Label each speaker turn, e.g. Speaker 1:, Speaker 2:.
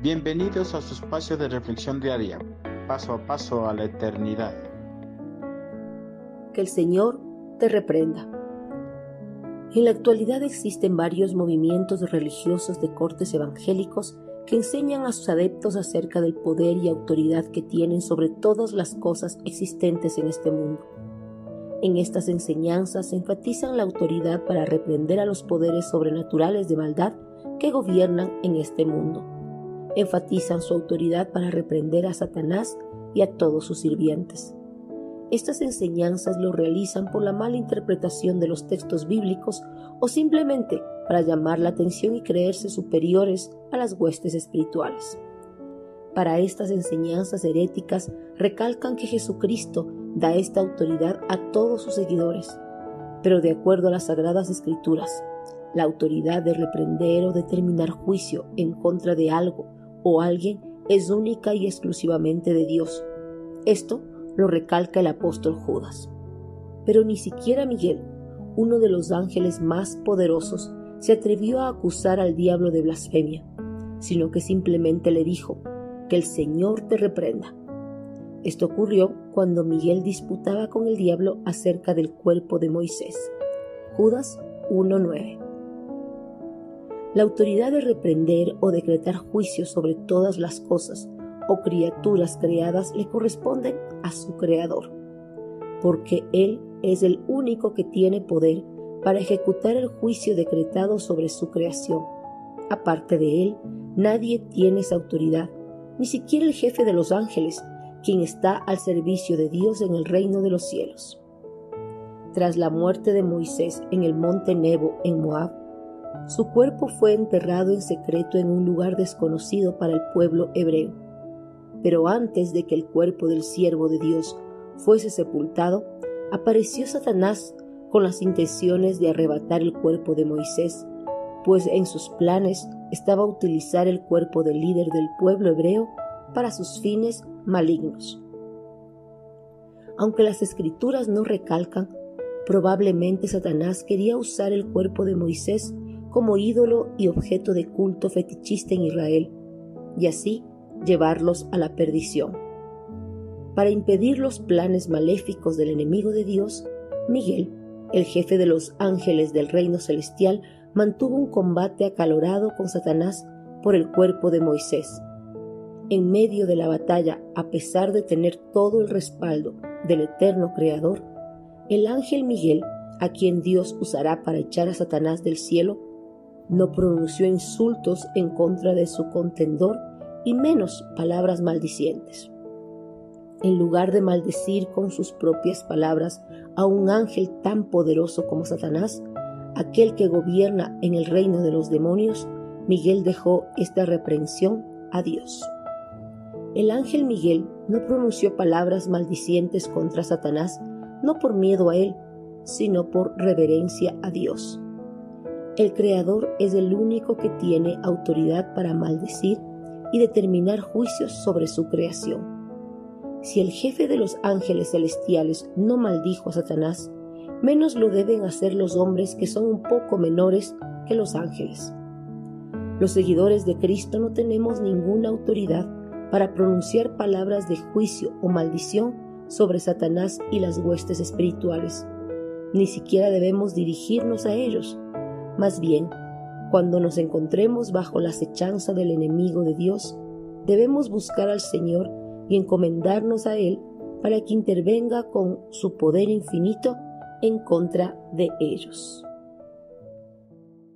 Speaker 1: Bienvenidos a su espacio de reflexión diaria, paso a paso a la eternidad.
Speaker 2: Que el Señor te reprenda. En la actualidad existen varios movimientos religiosos de cortes evangélicos que enseñan a sus adeptos acerca del poder y autoridad que tienen sobre todas las cosas existentes en este mundo. En estas enseñanzas se enfatizan la autoridad para reprender a los poderes sobrenaturales de maldad que gobiernan en este mundo enfatizan su autoridad para reprender a Satanás y a todos sus sirvientes. Estas enseñanzas lo realizan por la mala interpretación de los textos bíblicos o simplemente para llamar la atención y creerse superiores a las huestes espirituales. Para estas enseñanzas heréticas recalcan que Jesucristo da esta autoridad a todos sus seguidores, pero de acuerdo a las sagradas escrituras, la autoridad de reprender o determinar juicio en contra de algo o alguien es única y exclusivamente de Dios. Esto lo recalca el apóstol Judas. Pero ni siquiera Miguel, uno de los ángeles más poderosos, se atrevió a acusar al diablo de blasfemia, sino que simplemente le dijo, que el Señor te reprenda. Esto ocurrió cuando Miguel disputaba con el diablo acerca del cuerpo de Moisés. Judas 1.9 la autoridad de reprender o decretar juicio sobre todas las cosas o criaturas creadas le corresponde a su Creador, porque Él es el único que tiene poder para ejecutar el juicio decretado sobre su creación. Aparte de Él, nadie tiene esa autoridad, ni siquiera el jefe de los ángeles, quien está al servicio de Dios en el reino de los cielos. Tras la muerte de Moisés en el monte Nebo en Moab, su cuerpo fue enterrado en secreto en un lugar desconocido para el pueblo hebreo. Pero antes de que el cuerpo del siervo de Dios fuese sepultado, apareció Satanás con las intenciones de arrebatar el cuerpo de Moisés, pues en sus planes estaba utilizar el cuerpo del líder del pueblo hebreo para sus fines malignos. Aunque las escrituras no recalcan, probablemente Satanás quería usar el cuerpo de Moisés como ídolo y objeto de culto fetichista en Israel, y así llevarlos a la perdición. Para impedir los planes maléficos del enemigo de Dios, Miguel, el jefe de los ángeles del reino celestial, mantuvo un combate acalorado con Satanás por el cuerpo de Moisés. En medio de la batalla, a pesar de tener todo el respaldo del eterno Creador, el ángel Miguel, a quien Dios usará para echar a Satanás del cielo, no pronunció insultos en contra de su contendor y menos palabras maldicientes. En lugar de maldecir con sus propias palabras a un ángel tan poderoso como Satanás, aquel que gobierna en el reino de los demonios, Miguel dejó esta reprensión a Dios. El ángel Miguel no pronunció palabras maldicientes contra Satanás, no por miedo a él, sino por reverencia a Dios. El Creador es el único que tiene autoridad para maldecir y determinar juicios sobre su creación. Si el jefe de los ángeles celestiales no maldijo a Satanás, menos lo deben hacer los hombres que son un poco menores que los ángeles. Los seguidores de Cristo no tenemos ninguna autoridad para pronunciar palabras de juicio o maldición sobre Satanás y las huestes espirituales. Ni siquiera debemos dirigirnos a ellos, más bien, cuando nos encontremos bajo la acechanza del enemigo de Dios, debemos buscar al Señor y encomendarnos a Él para que intervenga con su poder infinito en contra de ellos.